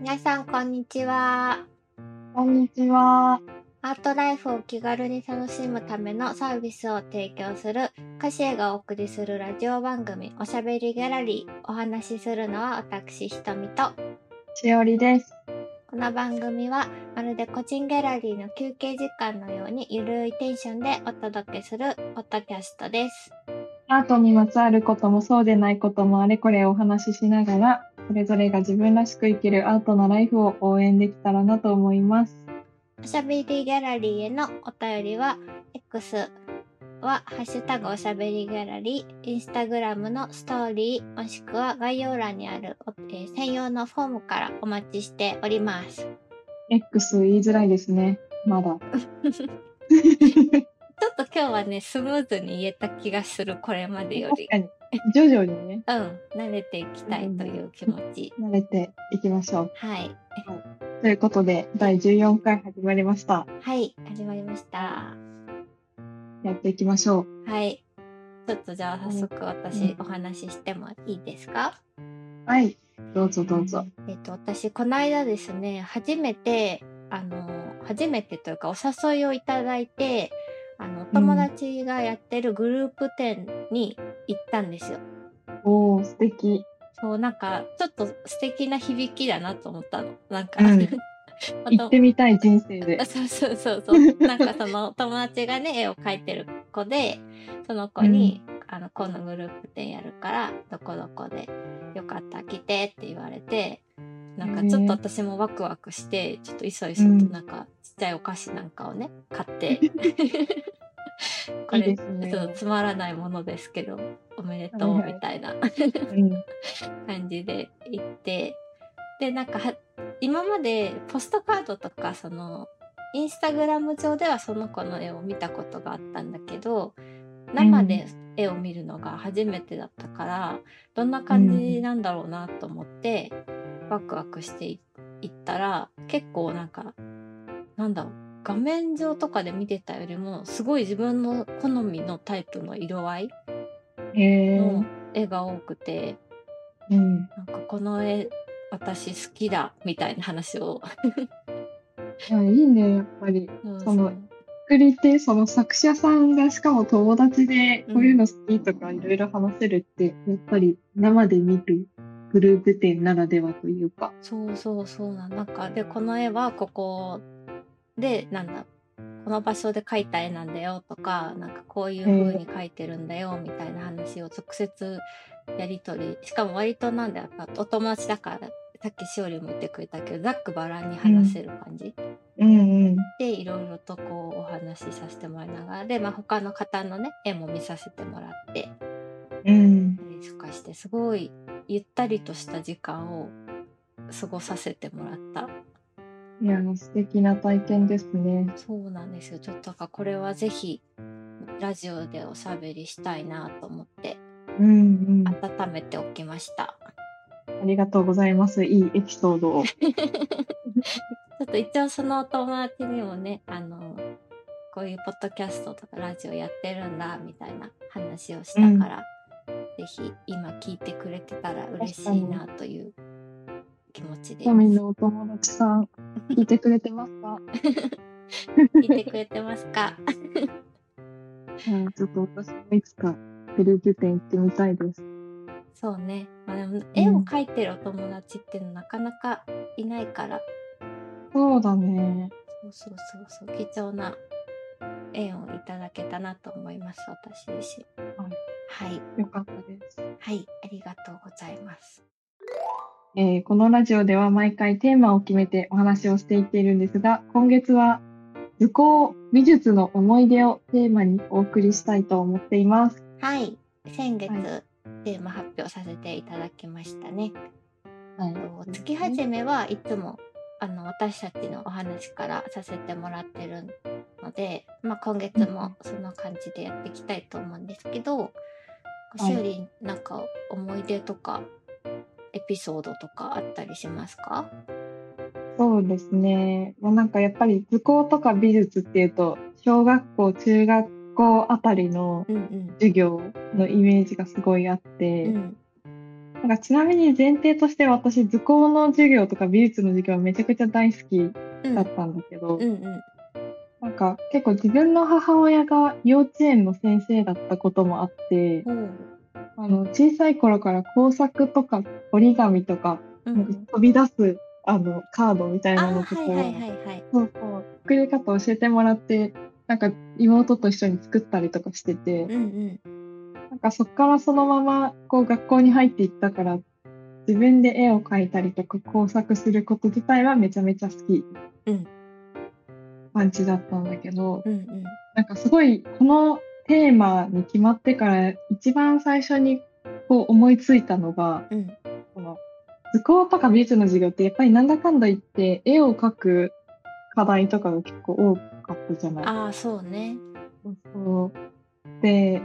皆さん、こんにちは。こんにちは。アートライフを気軽に楽しむためのサービスを提供するカシエがお送りするラジオ番組おしゃべりギャラリーお話しするのは私ひとみとしおりです。この番組はまるで個人ギャラリーの休憩時間のようにゆるいテンションでお届けするポッドキャストです。アートにまつわることもそうでないこともあれこれお話ししながら、それぞれが自分らしく生きるアートなライフを応援できたらなと思います。おしゃべりギャラリーへのお便りは X はハッシュタグおしゃべりギャラリー、インスタグラムのストーリー、もしくは概要欄にある、えー専用のフォームからお待ちしております。X 言いづらいですね。まだ。ちょっと今日はね、スムーズに言えた気がする、これまでより。確かに。徐々にね、うん、慣れていきたいという気持ち。慣れていきましょう。はい。ということで、第14回始まりました。はい、始まりました。やっていきましょう。はい。ちょっとじゃあ早速私お話ししてもいいですか？はい。どうぞどうぞ。えっと、私、この間ですね、初めて、あの、初めてというか、お誘いをいただいて、あの、お友達がやってるグループ展に行ったんですよ。おー、素敵。そう、なんか、ちょっと素敵な響きだなと思ったの。なんか、うん 行ってみたい人生であ。そうそうそうそう。なんかその友達がね、絵を描いてる子で、その子に、あの、今度グループ展やるから、どこどこでよかったら来てって言われて、なんかちょっと私もワクワクして、ちょっといそいそとなんかちっちゃいお菓子なんかをね、買って、これ、ちょっとつまらないものですけど、おめでとうみたいなうん。感じで行って。でなんかは今までポストカードとかそのインスタグラム上ではその子の絵を見たことがあったんだけど生で絵を見るのが初めてだったから、どんな感じなんだろうなと思って、ワクワクしてい行ったら結構なんかなんだろう画面上とかで見てたよりもすごい自分の好みのタイプの色合いへのー。絵が多くて、うん。なんかこの絵私好きだみたいな話をいや、いいね、やっぱり。その作り手、その作者さんがしかも友達でうんこういうの好きとかいろいろ話せるって、やっぱり生で見るグループ展ならではというか。そうそうそうなんなんかでこの絵はここでなんだこの場所で描いた絵なんだよとかなんかこういう風に描いてるんだよみたいな話を直接やり取りしかも割となんだかお友達だからさっきしおりも言ってくれたけどざっくばらんに話せる感じ、うんうん。でいろいろとこうお話しさせてもらいながらで、まあ、他の方のね絵も見させてもらってうん。とかしてすごいゆったりとした時間を過ごさせてもらったいや、素敵な体験ですね。そうなんですよちょっとかこれはぜひラジオでおしゃべりしたいなと思ってうんうん。あ温めておきましたりがとうございます。いいエピソードを。ちょっと一応そのお友達にもねあのこういうポッドキャストとかラジオやってるんだみたいな話をしたから、ぜひ今聞いてくれてたら嬉しいなという気持ちでトミのお友達さん、聞いてくれてますか？聞 いてくれてますか？うん、ちょっと私もいつかグループ展行ってみたいです。そうね、まあ、でも絵を描いてるお友達っていうのなかなかいないから。そうだね。そうそうそうそう。貴重な縁をいただけたなと思います私自身。はいはい。よかったです。はい。ありがとうございます。えーこのラジオでは毎回テーマを決めてお話をしていっているんですが、今月は図工美術の思い出をテーマにお送りしたいと思っています。はい。先月、はテーマ発表させていただきましたね。はい。と月始めはいつもあの私たちのお話からさせてもらってるので、まあ、今月もその感じでやっていきたいと思うんですけど、いしおりんなんか思い出とかエピソードとかあったりしますか？そうですね。まあ、なんかやっぱり図工とか美術っていうと、小学校、中学校あたりのうんうん。授業のイメージがすごいあって、うん。なんかちなみに前提として私図工の授業とか美術の授業めちゃくちゃ大好きうんだったんだけど、うんうんなんか結構自分の母親が幼稚園の先生だったこともあって、うん。あの小さい頃から工作とか折り紙とか、うんなんか飛び出すあのカードみたいあなのとかそうそう作り方を教えてもらってなんか妹と一緒に作ったりとかしてて、うんうん。なんかそっからそのままこう学校に入っていったから自分で絵を描いたりとか工作すること自体はめちゃめちゃ好き。うん感じだったんだけど、うんうん。なんかすごいこのテーマに決まってから一番最初にこう思いついたのがうん。この図工とか美術の授業ってやっぱりなんだかんだ言って絵を描く課題とかが結構多かったじゃない。ああそうね。そうで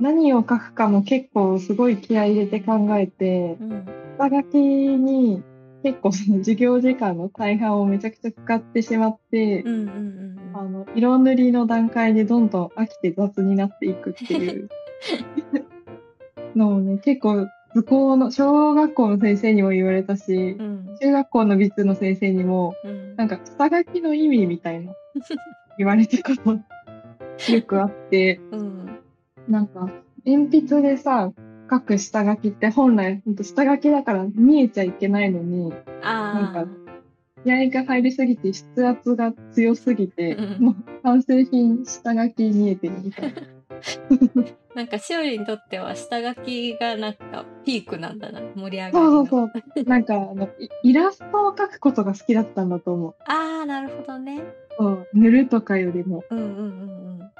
何を書くかも結構すごい気合い入れて考えてうん。下書きに結構その授業時間の大半をめちゃくちゃ使ってしまって、うんうんうんあの色塗りの段階でどんどん飽きて雑になっていくっていう。のをね結構図工の小学校の先生にも言われたしうん。中学校の美術の先生にもうん。なんか下書きの意味みたいな 言われたことよくあって。うん。なんか鉛筆でさ書く下書きって本来ほんと下書きだから見えちゃいけないのになん気合が入りすぎて筆圧が強すぎて、うんもう完成品下書き見えてるみたいな。なんかしおりにとっては下書きがなんかピークなんだな盛り上がりそのうそうそう。なんかあのイイラストを描くことが好きだったんだと思う。ああなるほどねそう塗るとかよりも。うんうんうん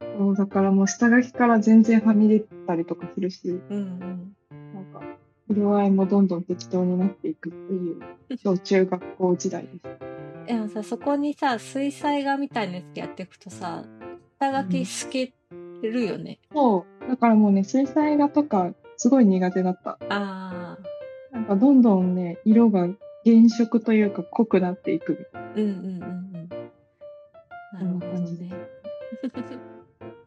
そうだからもう下書きから全然はみ出たりとかするし、うんうんうんなんか色合いもどんどん適当になっていくっていう 小中学校時代です。でもさそこにさ水彩画みたいなやつやっていくとさ下書き透けるよね、そう。だからもうね、水彩画とかすごい苦手だった。ああなんかどんどんね、色が原色というか濃くなっていくみたいな。うんうんうん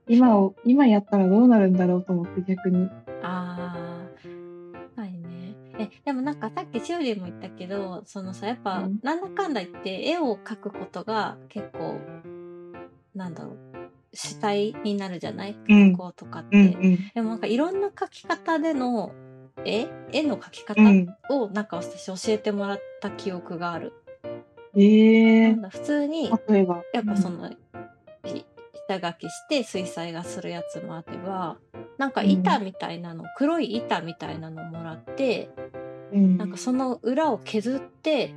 今を、今やったらどうなるんだろうと思って逆に。ああはいねえでもなんかさっきしおりも言ったけどそのさやっぱ、うんなんだかんだ言って絵を描くことが結構なんだろう主体になるじゃない？うん学校とかって、うんでもなんかいろんな描き方での絵絵の描き方うん。うん。をなんか私教えてもらった記憶がある。ええなんだ普通に例えば。やっぱその、ひ下書きして水彩画するやつもあればなんか板みたいなの、黒い板みたいなのもらってうん、なんかその裏を削って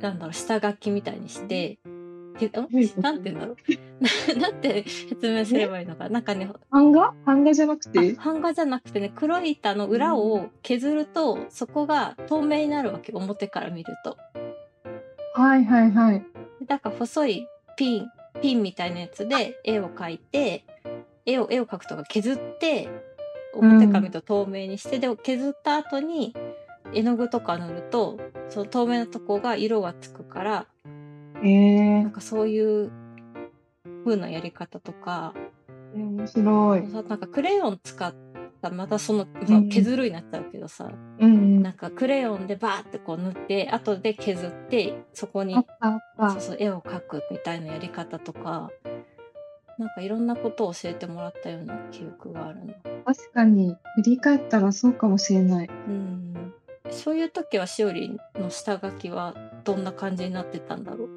なんだろう下書きみたいにして。なんて言うんだろう？な なんて説明すればいいのか？なんかね版画？版画じゃなくあて版画じゃなくてね黒い板の裏を削るとそこが透明になるわけ表から見ると。はいはいはい。だから細いピンピンみたいなやつで絵を描いて絵を絵を描くとか削って表から見ると透明にして、で削った後に絵の具とか塗るとその透明なとこが色がつくからええ。なんかそういう風なやり方とか。面白い。なんかクレヨン使ったまたその、うん削るになっちゃうけどさうん。なんかクレヨンでバーってこう塗って後で削ってそこに。そうそう絵を描くみたいなやり方とかなんかいろんなことを教えてもらったような記憶があるの。確かに、振り返ったらそうかもしれない。うんそういう時はしおりの下書きはどんな感じになってたんだろう？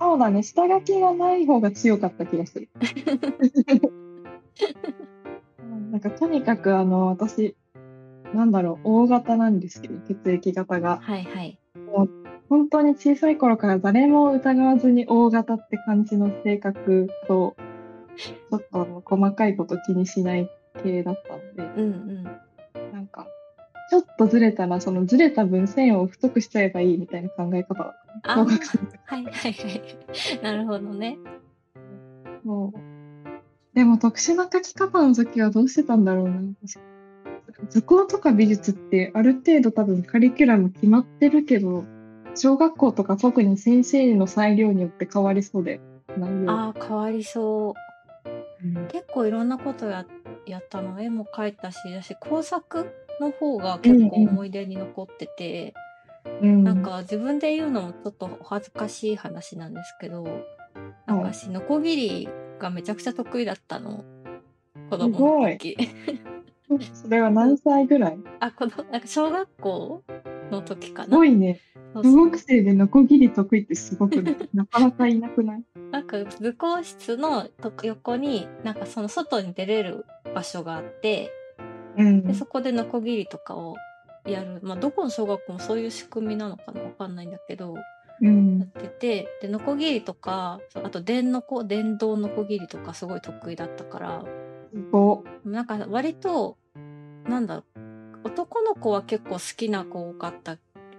そうだね、下書きがない方が強かった気がする。うんなんかとにかくあの私なんだろう大型なんですけど血液型がはいはい。本当に小さい頃から誰も疑わずに大型って感じの性格とちょっとあの細かいこと気にしない系だったんでうんうん。なんかちょっとずれたらそのずれた分線を太くしちゃえばいいみたいな考え方だったはいはいはい。なるほどね。もうでも特殊な書き方の時はどうしてたんだろうな。図工とか美術ってある程度多分カリキュラム決まってるけど、小学校とか特に先生の裁量によって変わりそうで、内容。ああ変わりそう。うん結構いろんなことややったの絵も描いたしだし工作の方が結構思い出に残ってて、うん。なんか自分で言うのもちょっとお恥ずかしい話なんですけど、なんか私、ノコギリがめちゃくちゃ得意だったの。子供の時。それは何歳ぐらい？あ、子供、なんか小学校の時かすな。ごいね。小学生でノコギリ得意ってすごくない？なかなかいなくない？なんか図工室のと横に、なんかその外に出れる場所があって、うんで、そこでノコギリとかをやる。まあ、どこの小学校もそういう仕組みなのかなわかんないんだけど、うんやってて、で、ノコギリとか、あと電のこ、電動ノコギリとかすごい得意だったから、なんか割と、なんだろう、男の子は結構好きな子多かったん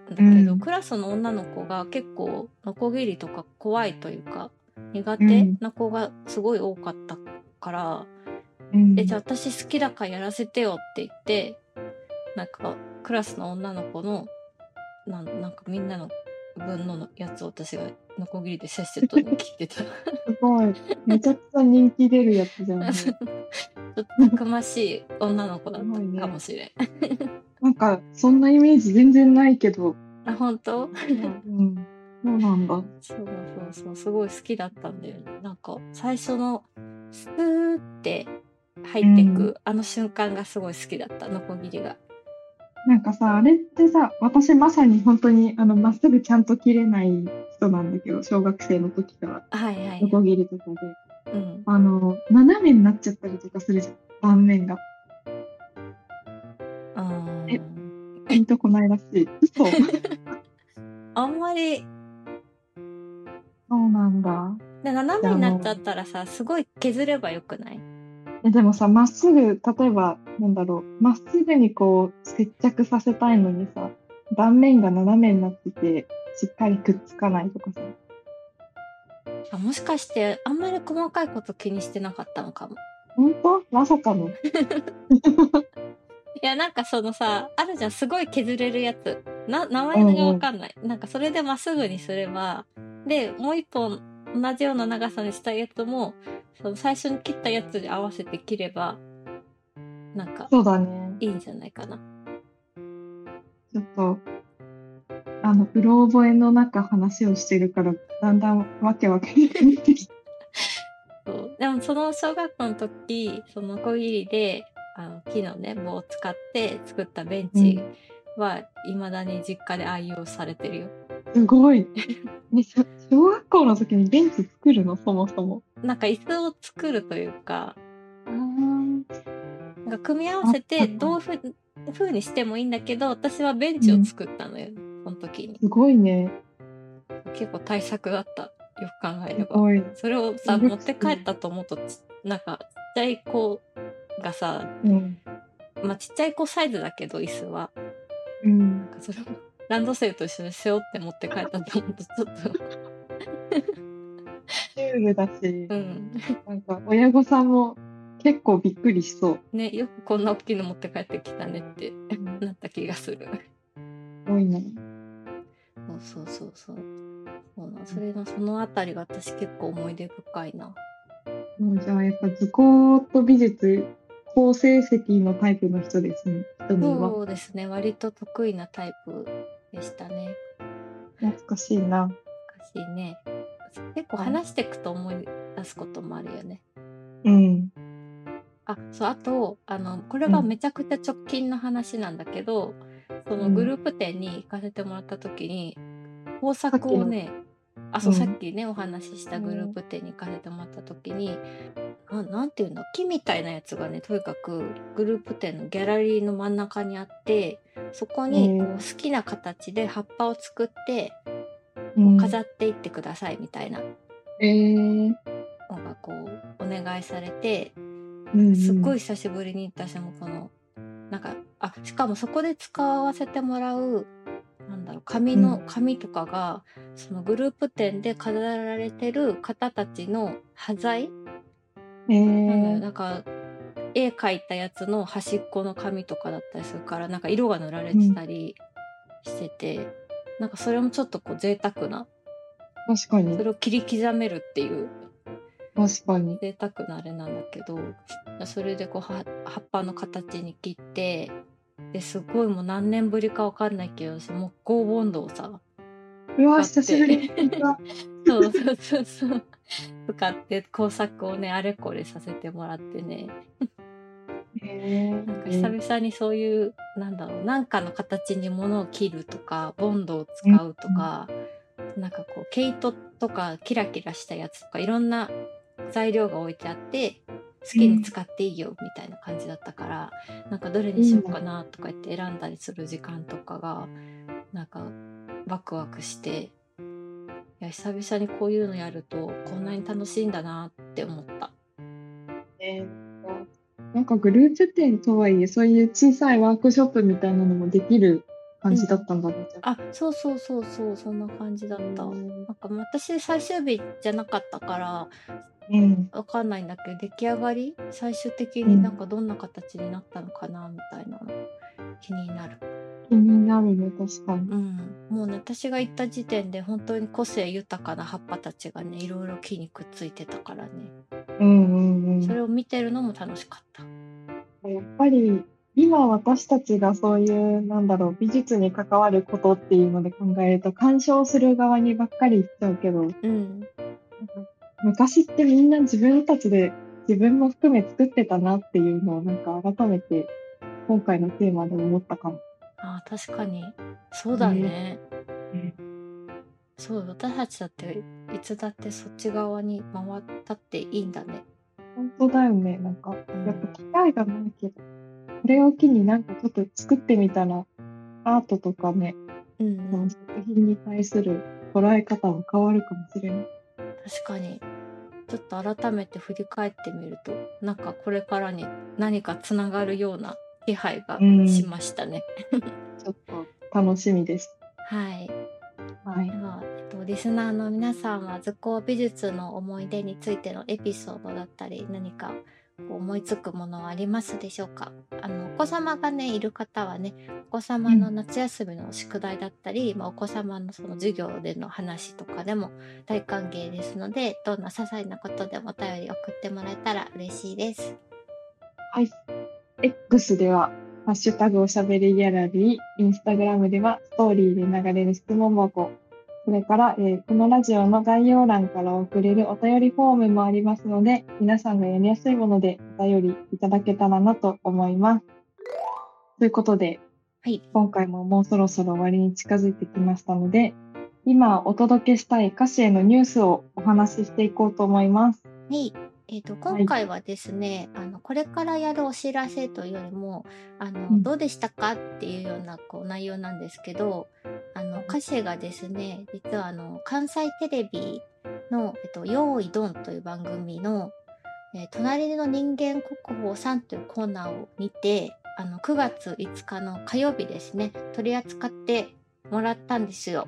だけど、うん。クラスの女の子が結構ノコギリとか怖いというか、苦手うん。な子がすごい多かったから、うん。え、じゃあ私好きだからやらせてよって言って、なんかクラスの女の子の、なんなんかみんなの分のやつを私がノコギリでせっせとに切ってた。ちすごい。めちゃくちゃ人気出るやつじゃん、ね。ょっとたくましい女の子だったかもしれん。なんか、そんなイメージ全然ないけど。あ、本当？うん。そうなんだ。そうそうそう、すごい好きだったんだよね。なんか、最初の、スーって入ってく、うんあの瞬間がすごい好きだった、ノコギリが。なんかさ、あれってさ、私まさに本当に、あの、まっすぐちゃんと切れない人なんだけど、小学生の時から、はいはい。ノコギリとかで。うん。あの、斜めになっちゃったりとかするじゃん。断面が。あえーピンとこないらしい。嘘 あんまり、そうなんだ。で斜めになっちゃったらさ、すごい削ればよくない？えでもさ、まっすぐ、例えば、なんだろう、まっすぐにこう、接着させたいのにさ、断面が斜めになってて、しっかりくっつかないとかさ。あもしかして、あんまり細かいこと気にしてなかったのかも。本当？まさかの。いや、なんかそのさ、あるじゃん、すごい削れるやつ。な、名前がわかんない。なんかそれでまっすぐにすれば、で、もう一本同じような長さにしたいやつも、その最初に切ったやつに合わせて切れば、なんかそうだね。いいんじゃないかな。ちょっと、あの、うろ覚えの中話をしてるから、だんだんわけわかんなくなってきた。そうでもその小学校の時、その小切りで、あの木のね、棒を使って作ったベンチは、未だに実家で愛用されてるよ。すごい。ね、小小学校の時にベンチ作るの？そもそも。なんか椅子を作るというか、か組み合わせあてどういうふうにしてもいいんだけど、私はベンチを作ったのよ、その時に。すごいね。結構対策だった。よく考えれば。それをさ、持って帰ったと思うと、ちなんか、ちっちゃい子がさ、うん。まあちっちゃい子サイズだけど、椅子は。うん。なんかそれをランドセルと一緒に背負って持って帰ったと思うと、ちょっと、シュールだし、うん。なんか親御さんも結構びっくりしそう。ね、よくこんな大きいの持って帰ってきたねってなった気がする。すごいね。そうそうそうそう。そうなんそれのそのあたりが私結構思い出深いな。もうじゃあやっぱ図工と美術、好成績のタイプの人ですね。そうですね。割と得意なタイプでしたね。懐かしいな。昔ね。結構話していくと思い出すこともあるよね。うん。あ、そう、あと、あの、これがめちゃくちゃ直近の話なんだけど、そのグループ展に行かせてもらった時に、工作をね、あ、そう、うん。さっきね、お話ししたグループ展に行かせてもらった時に、ななんていうんだ、木みたいなやつがね、とにかくグループ展のギャラリーの真ん中にあって、そこにこううん好きな形で葉っぱを作ってうん。飾っていってくださいみたいなえー、のがこうお願いされて、うんすっごいい。久しぶりに私もこのなんかあしかもそこで使わせてもらうなんだろう紙の、うん紙とかがそのグループ展で飾られてる方たちの端材、えー、なんか絵描いたやつの端っこの紙とかだったりするからなんか色が塗られてたりしてて、なんかそれもちょっとこう贅沢な確かにそ。れを切り刻めるっていう確かに。贅沢なあれなんだけどそれでこうは葉っぱの形に切ってですごいもう何年ぶりかわかんないけど私木工ボンドをさうわ、久しぶり。そうそうそうそう。使って工作をねあれこれさせてもらってね。へなんかー久々にそういうなんだろうなんかの形に物を切るとかボンドを使うとか、なんかこう毛糸とかキラキラしたやつとかいろんな材料が置いてあって好きに使っていいよみたいな感じだったから、なんかどれにしようかなとか言って選んだりする時間とかがなんかワクワクしていや久々にこういうのやるとこんなに楽しいんだなって思った。ねなんかグループ展とはいえ、そういう小さいワークショップみたいなのもできる感じだったんだね。じゃああそうそうそうそうそんな感じだった。うんなんか私最終日じゃなかったからうん。わかんないんだけど出来上がり最終的になんかどんな形になったのかなみたいなの気になる。気になるね、確かに。うん、もうね私が行った時点で本当に個性豊かな葉っぱたちがねいろいろ木にくっついてたからねうんうんうん。それを見てるのも楽しかった。やっぱり今私たちがそういうなんだろう美術に関わることっていうので考えると鑑賞する側にばっかり行っちゃうけどうん、昔ってみんな自分たちで自分も含め作ってたなっていうのをなんか改めて今回のテーマで思ったかも。あー確かにそうだね。ねそう私たちだっていつだってそっち側に回ったっていいんだね。本当だよね。なんかうんやっぱ機会がないけどこれを機になんかちょっと作ってみたらアートとかね、うん作品に対する捉え方も変わるかもしれない。確かにちょっと改めて振り返ってみるとなんかこれからに何かつながるような気配がうんしましたね。ちょっと楽しみです。はいはいで。は、えっと、リスナーの皆さんは図工美術の思い出についてのエピソードだったり何か思いつくものはありますでしょうか？あのお子様がねいる方はねお子様の夏休みの宿題だったり、まあ、お子様のその授業での話とかでも大歓迎ですのでどんな些細なことでもお便り送ってもらえたら嬉しいです。はい。X では、ハッシュタグおしゃべりギャラリー、インスタグラムでは、ストーリーで流れる質問箱、それから、えーこのラジオの概要欄から送れるお便りフォームもありますので、皆さんがやりやすいものでお便りいただけたらなと思います。ということで、はい、今回ももうそろそろ終わりに近づいてきましたので、今お届けしたい歌詞へのニュースをお話ししていこうと思います。はい。えー、と今回はですね、あのこれからやるお知らせというよりもあの、うん。どうでしたかっていうようなこう内容なんですけどあの歌詞がですね実はあの関西テレビの「えっと、用意ドン」という番組の「えー隣の人間国宝さん」というコーナーを見てあの9月5日の火曜日ですね取り扱ってもらったんですよ。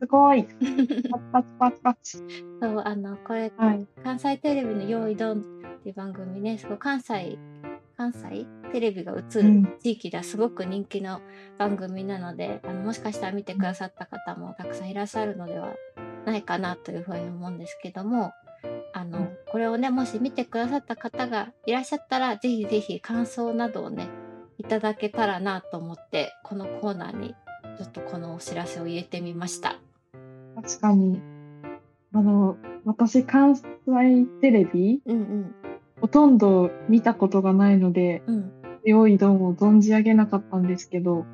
すごい。パチパチパチ。そうあのこれはい。関西テレビの「用意ドン」っていう番組ねすごい関西関西テレビが映うんる地域ではすごく人気の番組なので、あのもしかしたら見てくださった方もたくさんいらっしゃるのではないかなというふうに思うんですけどもあの、うんこれをねもし見てくださった方がいらっしゃったらぜひぜひ感想などをねいただけたらなと思ってこのコーナーにちょっとこのお知らせを入れてみました。確かに。あの、私、関西テレビ、うんほとんど見たことがないので、うんうん用意ドンを存じ上げなかったんですけど、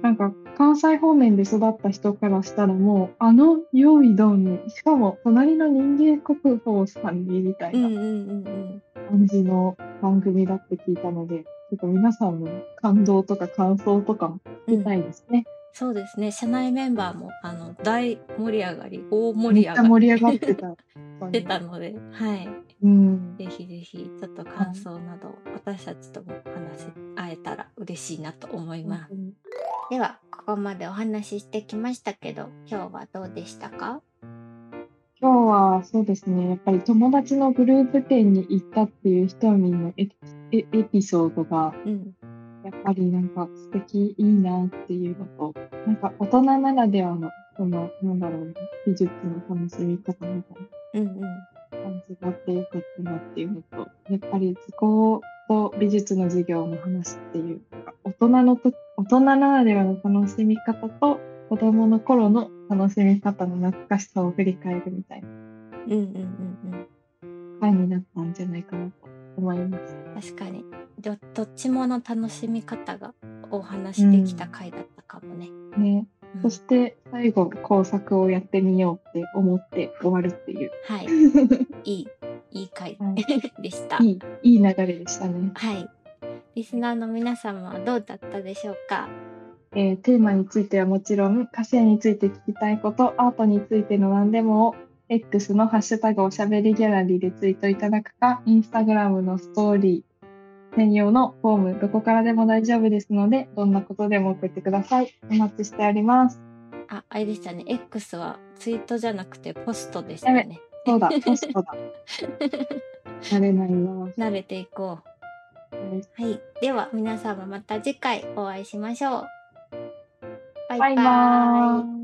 なんか、関西方面で育った人からしたらもう、あの用意ドンに、しかも、隣の人間国宝さんに、みたいなうんうんうんうん感じの番組だって聞いたので、ちょっと皆さんの感動とか感想とかも聞きたいですね。そうですね。社内メンバーもあの大盛り上がり大盛り上が盛り上がってた。り してたので、はい、うん。ぜひぜひちょっと感想など私たちとも話し合えたら嬉しいなと思います。ではここまでお話ししてきましたけど今日はどうでしたか？今日はそうですね、やっぱり友達のグループ展に行ったっていう人みのエエエピソードが、うんやっぱりなんか素敵、いいなっていうのと、なんか大人ならではの、その、なんだろうな、美術の楽しみ方みたいうんうんな感じがあってよかったなっていうのと、やっぱり図工と美術の授業の話っていうか、大大人のと大人ならではの楽しみ方と子供の頃の楽しみ方の懐かしさを振り返るみたいなうんうんうん回になったんじゃないかなと思います。うん。確かに。どどっちもの楽しみ方がお話できた回だったかもね。ね、うんそして最後工作をやってみようって思って終わるっていうはい。いい、いい回はでした。いいいい流れでしたね。はい。リスナーの皆様はどうだったでしょうか？えーテーマについてはもちろん、歌詞について聞きたいこと、アートについての何でもを、X のハッシュタグおしゃべりギャラリーでツイートいただくか、インスタグラムのストーリー専用のフォーム、どこからでも大丈夫ですので、どんなことでも送ってください。お待ちしております。あ、あれでしたね。X はツイートじゃなくてポストでしたね。そうだ、ポストだ。慣れないな。慣れていこう。はい。では皆様また次回お会いしましょう。バイババイバーイーイ。